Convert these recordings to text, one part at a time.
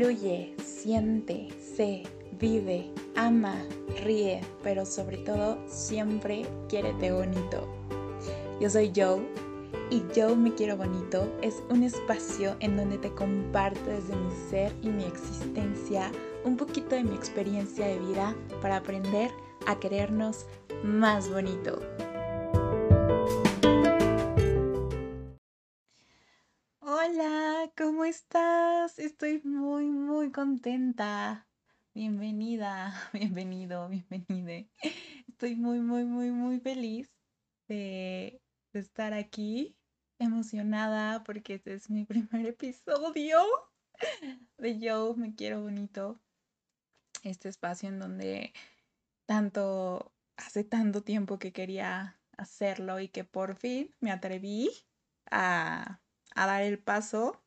Fluye, siente, sé, vive, ama, ríe, pero sobre todo siempre quiérete bonito. Yo soy Joe y Yo Me Quiero Bonito es un espacio en donde te comparto desde mi ser y mi existencia un poquito de mi experiencia de vida para aprender a querernos más bonito. Hola, ¿cómo estás? Estoy muy, contenta. Bienvenida, bienvenido, bienvenide. Estoy muy, muy, muy, muy feliz de, estar aquí, emocionada porque este es mi primer episodio de Yo Me Quiero Bonito. Este espacio en donde tanto, hace tanto tiempo que quería hacerlo y que por fin me atreví a a dar el paso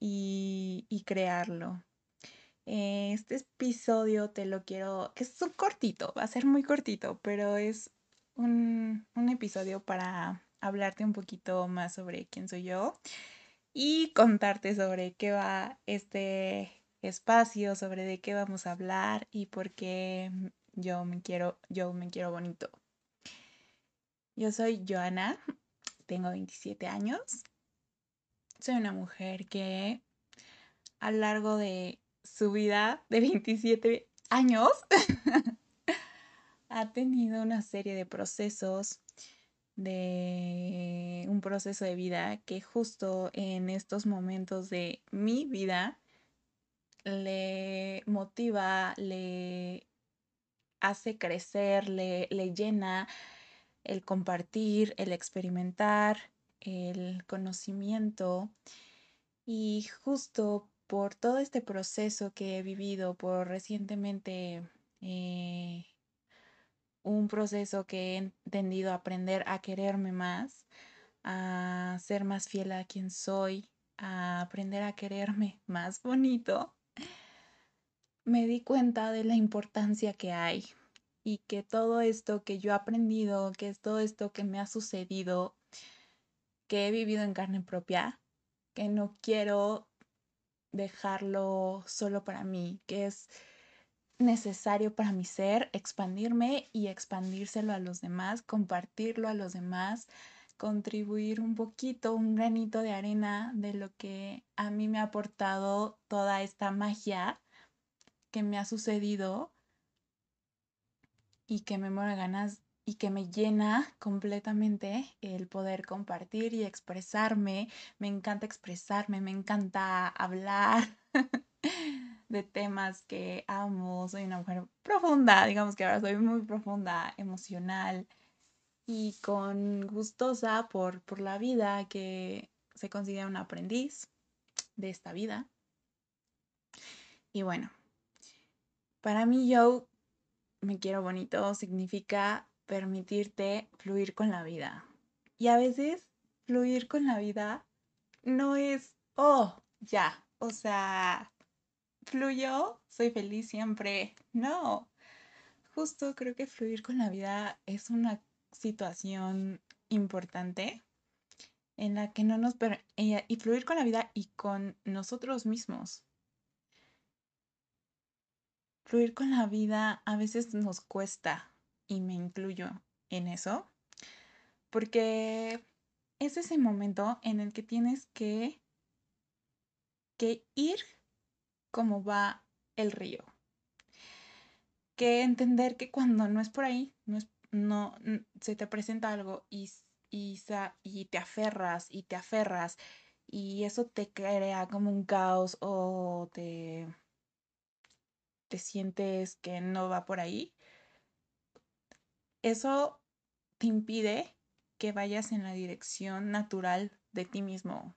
y, crearlo. Este episodio te lo quiero, que es un cortito, va a ser muy cortito, pero es un, un episodio para hablarte un poquito más sobre quién soy yo y contarte sobre qué va este espacio, sobre de qué vamos a hablar y por qué yo me quiero, yo me quiero bonito. Yo soy Joana, tengo 27 años soy una mujer que a lo largo de su vida de 27 años ha tenido una serie de procesos de un proceso de vida que justo en estos momentos de mi vida le motiva, le hace crecer, le, le llena el compartir, el experimentar, el conocimiento. Y justo por todo este proceso que he vivido, por recientemente eh, un proceso que he entendido aprender a quererme más, a ser más fiel a quien soy, a aprender a quererme más bonito, me di cuenta de la importancia que hay y que todo esto que yo he aprendido, que es todo esto que me ha sucedido, que he vivido en carne propia, que no quiero dejarlo solo para mí, que es necesario para mi ser expandirme y expandírselo a los demás, compartirlo a los demás, contribuir un poquito, un granito de arena de lo que a mí me ha aportado toda esta magia que me ha sucedido y que me muero ganas y que me llena completamente el poder compartir y expresarme. Me encanta expresarme, me encanta hablar de temas que amo. Soy una mujer profunda, digamos que ahora soy muy profunda, emocional y con gustosa por, por la vida que se considera un aprendiz de esta vida. Y bueno, para mí yo me quiero bonito significa permitirte fluir con la vida. Y a veces fluir con la vida no es, oh, ya, o sea, fluyo, soy feliz siempre. No, justo creo que fluir con la vida es una situación importante en la que no nos... Y fluir con la vida y con nosotros mismos. Fluir con la vida a veces nos cuesta y me incluyo en eso, porque es ese momento en el que tienes que, que ir como va el río. Que entender que cuando no es por ahí, no, es, no se te presenta algo y, y, y te aferras y te aferras y eso te crea como un caos o te, te sientes que no va por ahí, eso te impide que vayas en la dirección natural de ti mismo.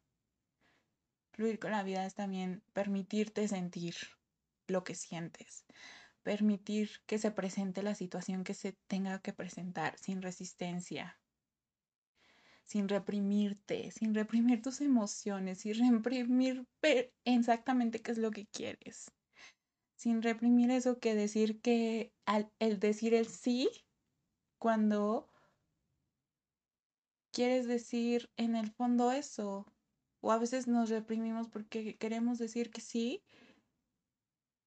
Fluir con la vida es también permitirte sentir lo que sientes, permitir que se presente la situación que se tenga que presentar sin resistencia, sin reprimirte, sin reprimir tus emociones, sin reprimir exactamente qué es lo que quieres, sin reprimir eso que decir que al el decir el sí cuando quieres decir en el fondo eso. O a veces nos reprimimos porque queremos decir que sí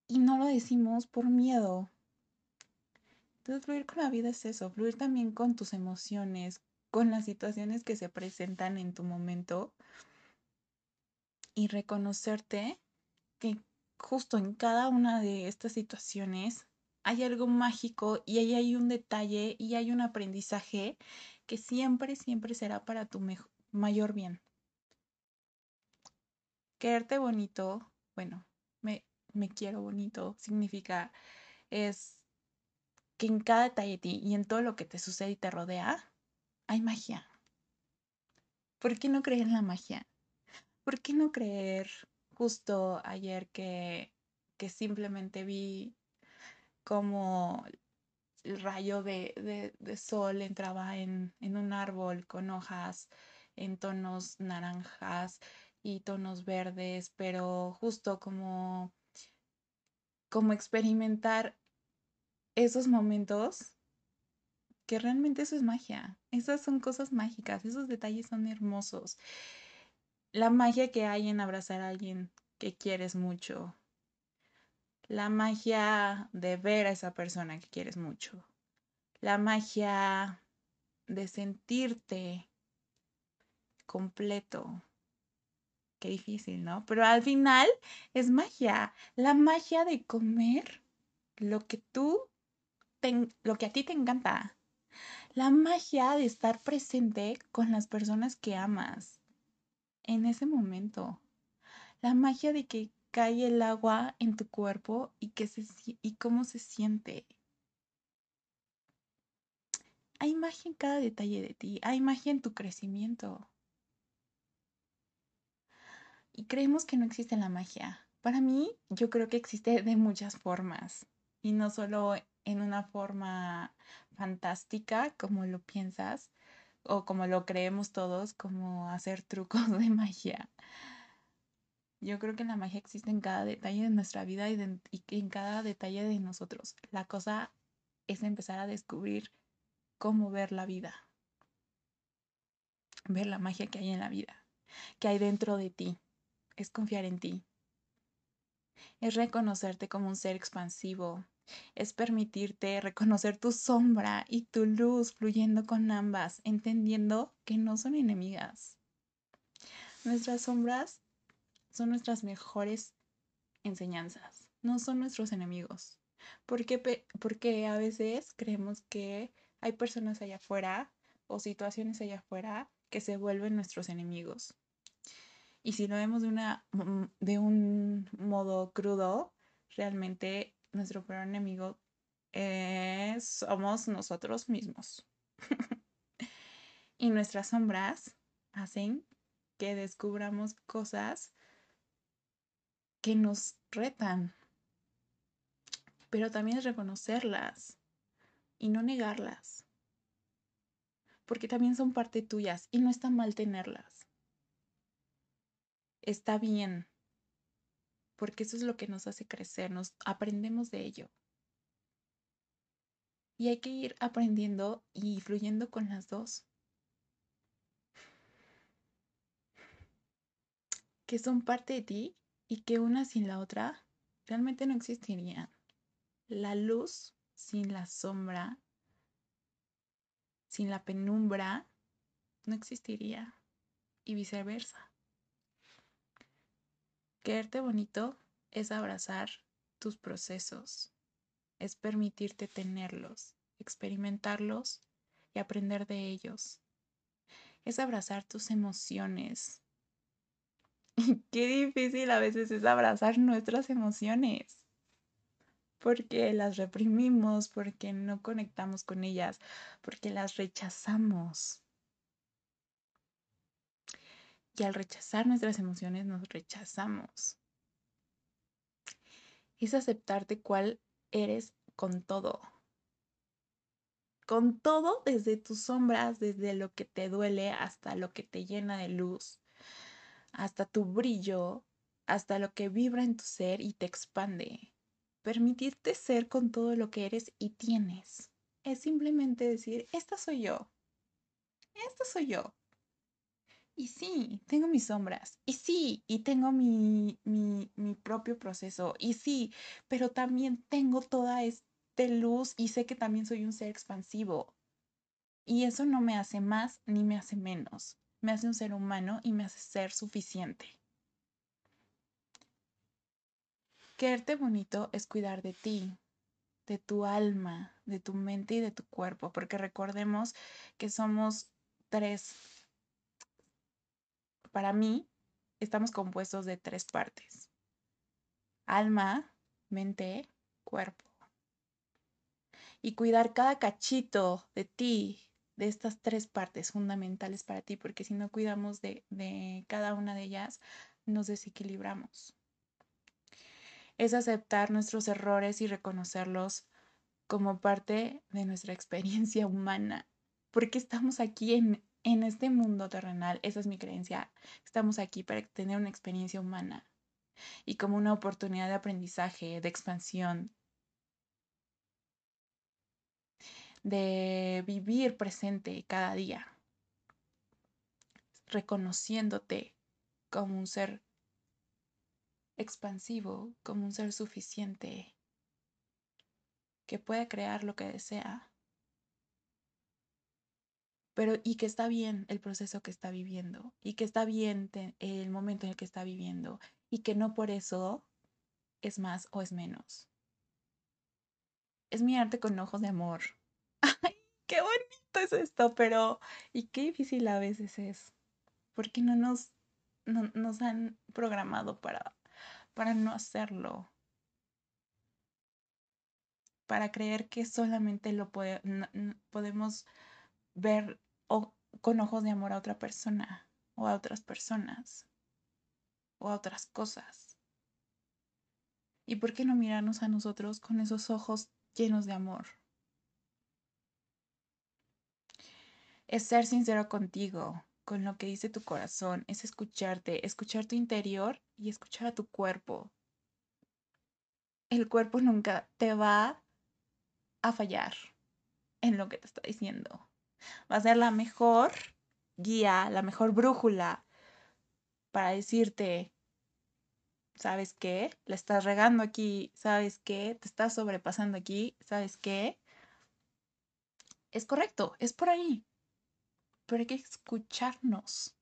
y no lo decimos por miedo. Entonces, fluir con la vida es eso, fluir también con tus emociones, con las situaciones que se presentan en tu momento y reconocerte que justo en cada una de estas situaciones hay algo mágico y ahí hay un detalle y hay un aprendizaje que siempre, siempre será para tu mayor bien. Quererte bonito, bueno, me, me quiero bonito, significa es que en cada detalle de ti y en todo lo que te sucede y te rodea, hay magia. ¿Por qué no creer en la magia? ¿Por qué no creer justo ayer que, que simplemente vi como el rayo de, sol entraba en, en, un árbol con hojas en tonos naranjas y tonos verdes, pero justo como, como experimentar esos momentos que realmente eso es magia. Esas son cosas mágicas, esos detalles son hermosos. La magia que hay en abrazar a alguien que quieres mucho. La magia de ver a esa persona que quieres mucho. La magia de sentirte completo. Qué difícil, ¿no? Pero al final es magia. La magia de comer lo que tú, lo que a ti te encanta. La magia de estar presente con las personas que amas en ese momento. La magia de que cae el agua en tu cuerpo y, que se, y cómo se siente. Hay magia en cada detalle de ti, hay magia en tu crecimiento. Y creemos que no existe la magia. Para mí, yo creo que existe de muchas formas y no solo en una forma fantástica como lo piensas, o como lo creemos todos, como hacer trucos de magia. Yo creo que la magia existe en cada detalle de nuestra vida y, en cada detalle de nosotros. La cosa es empezar a descubrir cómo ver la vida. Ver la magia que hay en la vida, que hay dentro de ti. Es confiar en ti. Es reconocerte como un ser expansivo, es permitirte reconocer tu sombra y tu luz fluyendo con ambas, entendiendo que no son enemigas. Nuestras sombras son nuestras mejores enseñanzas, no son nuestros enemigos. Porque, porque a veces creemos que hay personas allá afuera o situaciones allá afuera que se vuelven nuestros enemigos. Y si lo vemos de, una, mm, de un modo crudo, realmente nuestro peor enemigo somos nosotros mismos. y nuestras sombras hacen que descubramos cosas que nos retan. Pero también es reconocerlas y no negarlas. Porque también son parte tuyas y no está mal tenerlas. Está bien porque eso es lo que nos hace crecer, nos aprendemos de ello. Y hay que ir aprendiendo y fluyendo con las dos. Que son parte de ti y que una sin la otra realmente no existirían. La luz sin la sombra, sin la penumbra, no existiría. Y viceversa. Quererte bonito es abrazar tus procesos, es permitirte tenerlos, experimentarlos y aprender de ellos. Es abrazar tus emociones. qué difícil a veces es abrazar nuestras emociones. Porque las reprimimos, porque no conectamos con ellas, porque las rechazamos. Y al rechazar nuestras emociones nos rechazamos. Es aceptarte cuál eres con todo. Con todo, desde tus sombras, desde lo que te duele hasta lo que te llena de luz, hasta tu brillo, hasta lo que vibra en tu ser y te expande. Permitirte ser con todo lo que eres y tienes. Es simplemente decir, esta soy yo. Esta soy yo Y sí, tengo mis sombras. Y sí, y tengo mi, mi, mi propio proceso. Y sí, pero también tengo toda esta luz y sé que también soy un ser expansivo. Y eso no me hace más ni me hace menos. Me hace un ser humano y me hace ser suficiente. Quererte bonito es cuidar de ti, de tu alma, de tu mente y de tu cuerpo, porque recordemos que somos tres para mí, estamos compuestos de tres partes. Alma, mente, cuerpo. Y cuidar cada cachito de ti, de estas tres partes fundamentales para ti, porque si no cuidamos de, de cada una de ellas, nos desequilibramos. Es aceptar nuestros errores y reconocerlos como parte de nuestra experiencia humana, porque estamos aquí en, en este mundo terrenal, esa es mi creencia, estamos aquí para tener una experiencia humana y como una oportunidad de aprendizaje, de expansión, de vivir presente cada día, reconociéndote como un ser expansivo, como un ser suficiente, que puede crear lo que desea pero y que está bien el proceso que está viviendo y que está bien el momento en el que está viviendo y que no por eso es más o es menos. Es mirarte con ojos de amor. ¡Ay, qué bonito es esto! Pero, y qué difícil a veces es, porque no nos, no, nos han programado para, para no hacerlo para creer que solamente lo podemos ver o con ojos de amor a otra persona o a otras personas o a otras cosas. ¿Y por qué no mirarnos a nosotros con esos ojos llenos de amor? Es ser sincero contigo, con lo que dice tu corazón, es escucharte, escuchar tu interior y escuchar a tu cuerpo. El cuerpo nunca te va a fallar en lo que te está diciendo va a ser la mejor guía, la mejor brújula para decirte, ¿sabes qué? Le estás regando aquí, ¿sabes qué? Te estás sobrepasando aquí, ¿sabes qué? Es correcto, es por ahí. Pero hay que escucharnos.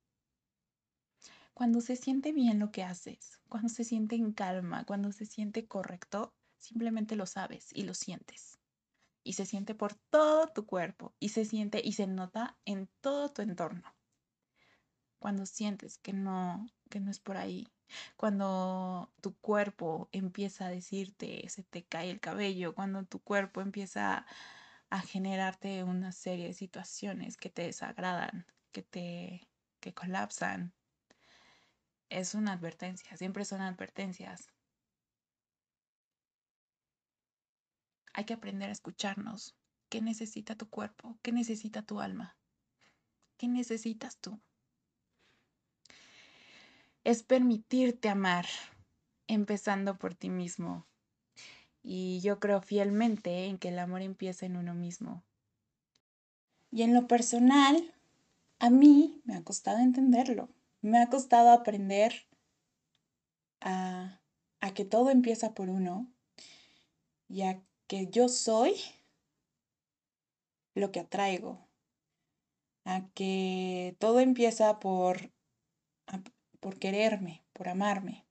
Cuando se siente bien lo que haces, cuando se siente en calma, cuando se siente correcto, simplemente lo sabes y lo sientes y se siente por todo tu cuerpo y se siente y se nota en todo tu entorno. Cuando sientes que no, que no es por ahí, cuando tu cuerpo empieza a decirte, se te cae el cabello, cuando tu cuerpo empieza a generarte una serie de situaciones que te desagradan, que te que colapsan, es una advertencia, siempre son advertencias. Hay que aprender a escucharnos. ¿Qué necesita tu cuerpo? ¿Qué necesita tu alma? ¿Qué necesitas tú? Es permitirte amar, empezando por ti mismo. Y yo creo fielmente en que el amor empieza en uno mismo. Y en lo personal, a mí me ha costado entenderlo. Me ha costado aprender a, a que todo empieza por uno y a que yo soy lo que atraigo, a que todo empieza por, por quererme, por amarme.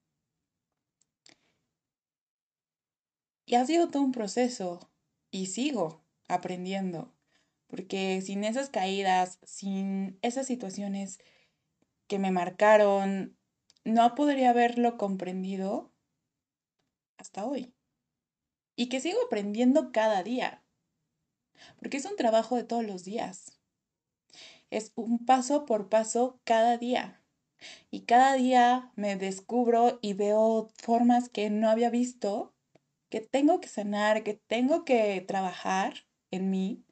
Y ha sido todo un proceso y sigo aprendiendo, porque sin esas caídas, sin esas situaciones que me marcaron, no podría haberlo comprendido hasta hoy y que sigo aprendiendo cada día, porque es un trabajo de todos los días. Es un paso por paso cada día. Y cada día me descubro y veo formas que no había visto, que tengo que sanar, que tengo que trabajar en mí,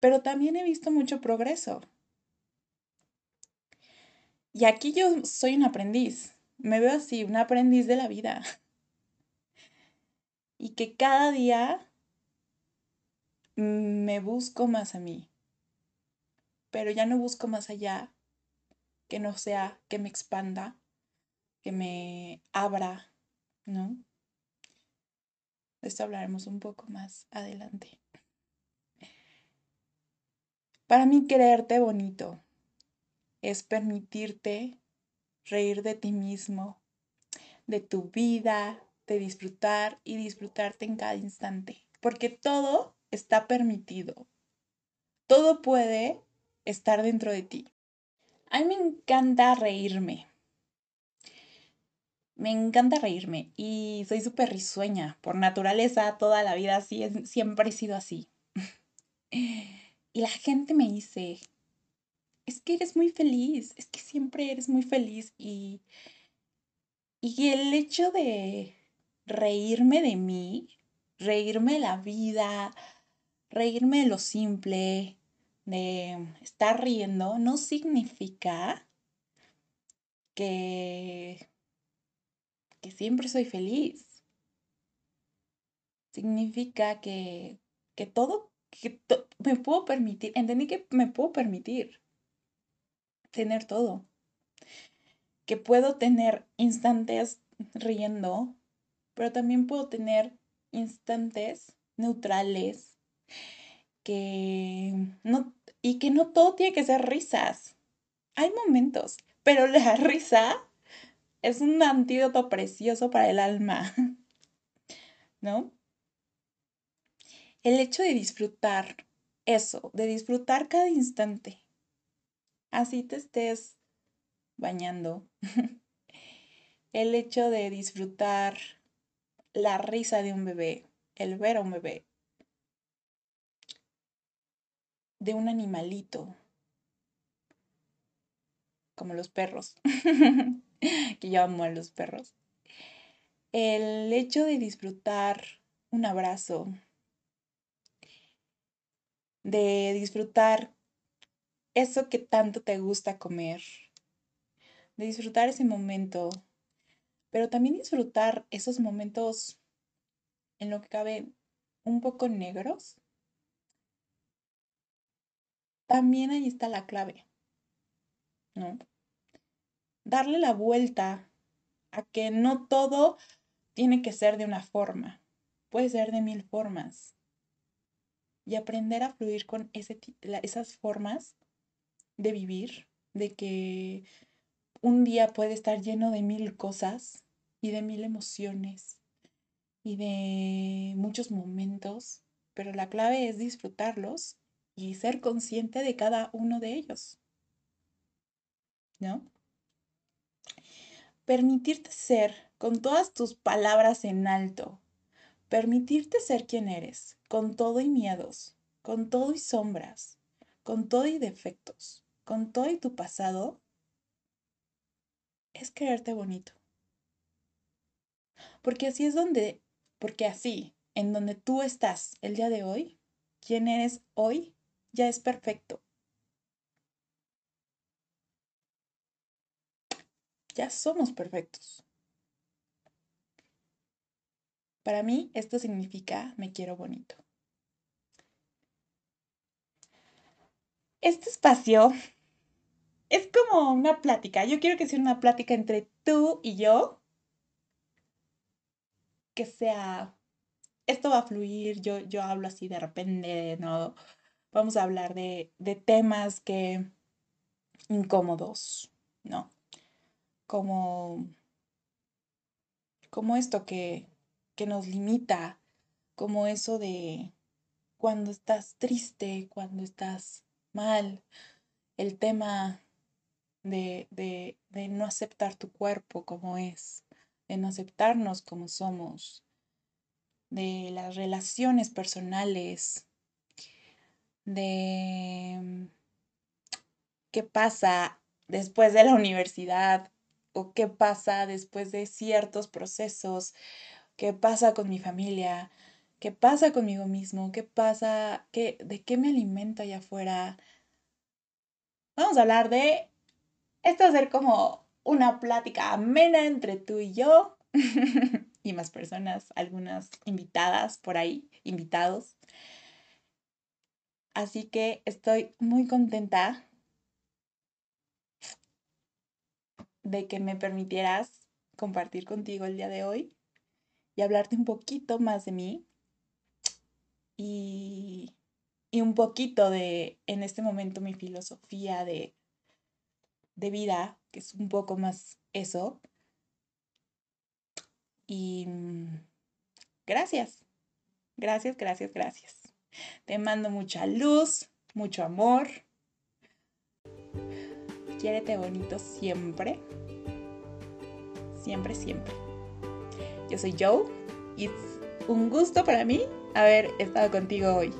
pero también he visto mucho progreso. Y aquí yo soy un aprendiz, me veo así, un aprendiz de la vida. y que cada día me busco más a mí, pero ya no busco más allá, que no sea que me expanda, que me abra, ¿no? De esto hablaremos un poco más adelante. Para mí creerte bonito es permitirte reír de ti mismo, de tu vida, de disfrutar y disfrutarte en cada instante, porque todo está permitido. Todo puede estar dentro de ti. A mí me encanta reírme. Me encanta reírme y soy súper risueña. Por naturaleza, toda la vida así, siempre he sido así. y la gente me dice, es que eres muy feliz, es que siempre eres muy feliz y, y el hecho de reírme de mí, reírme de la vida, reírme de lo simple, de estar riendo, no significa que, que siempre soy feliz. Significa que, que todo, que me puedo permitir, entendí que me puedo permitir tener todo. Que puedo tener instantes riendo, pero también puedo tener instantes neutrales que no y que no todo tiene que ser risas. Hay momentos, pero la risa es un antídoto precioso para el alma. ¿No? El hecho de disfrutar eso, de disfrutar cada instante, así te estés bañando. El hecho de disfrutar la risa de un bebé, el ver a un bebé, de un animalito, como los perros, que yo amo a los perros. El hecho de disfrutar un abrazo, de disfrutar eso que tanto te gusta comer, de disfrutar ese momento, pero también disfrutar esos momentos en lo que cabe un poco negros. También ahí está la clave, ¿no? Darle la vuelta a que no todo tiene que ser de una forma, puede ser de mil formas. Y aprender a fluir con esas formas de vivir, de que un día puede estar lleno de mil cosas y de mil emociones y de muchos momentos, pero la clave es disfrutarlos y ser consciente de cada uno de ellos. ¿No? Permitirte ser con todas tus palabras en alto. Permitirte ser quien eres, con todo y miedos, con todo y sombras, con todo y defectos con todo y tu pasado, es quererte bonito. Porque así es donde, porque así, en donde tú estás el día de hoy, quien eres hoy, ya es perfecto. Ya somos perfectos. Para mí esto significa me quiero bonito. Este espacio es como una plática. Yo quiero que sea una plática entre tú y yo. Que sea, esto va a fluir, yo, yo hablo así de repente, ¿no? Vamos a hablar de, de temas que incómodos, ¿no? Como, como esto que, que nos limita, como eso de cuando estás triste, cuando estás mal, el tema de, no aceptar tu cuerpo como es, de no aceptarnos como somos, de las relaciones personales, de qué pasa después de la universidad o qué pasa después de ciertos procesos, qué pasa con mi familia, qué pasa conmigo mismo, qué pasa, qué, de qué me alimento allá afuera. Vamos a hablar de esto va a ser como una plática amena entre tú y yo y más personas, algunas invitadas por ahí, invitados. Así que estoy muy contenta de que me permitieras compartir contigo el día de hoy y hablarte un poquito más de mí y, y un poquito de, en este momento, mi filosofía de, de vida, que es un poco más eso. Y mm, gracias, gracias, gracias, gracias. Te mando mucha luz, mucho amor. Quiérete bonito siempre. Siempre, siempre. Yo soy Joe y es un gusto para mí haber estado contigo hoy.